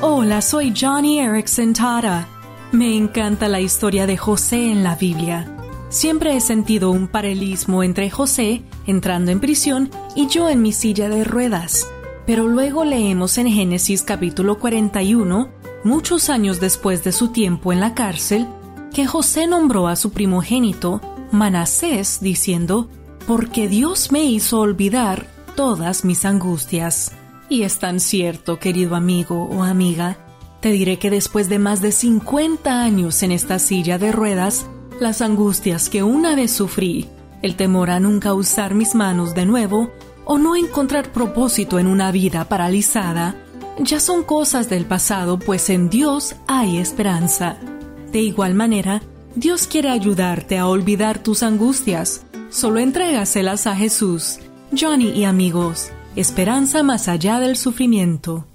Hola, soy Johnny Erickson Tara. Me encanta la historia de José en la Biblia. Siempre he sentido un paralelismo entre José entrando en prisión y yo en mi silla de ruedas. Pero luego leemos en Génesis capítulo 41, muchos años después de su tiempo en la cárcel, que José nombró a su primogénito Manasés diciendo, porque Dios me hizo olvidar todas mis angustias. Y es tan cierto, querido amigo o amiga, te diré que después de más de 50 años en esta silla de ruedas, las angustias que una vez sufrí, el temor a nunca usar mis manos de nuevo o no encontrar propósito en una vida paralizada, ya son cosas del pasado, pues en Dios hay esperanza. De igual manera, Dios quiere ayudarte a olvidar tus angustias. Solo entrégaselas a Jesús. Johnny y amigos, esperanza más allá del sufrimiento.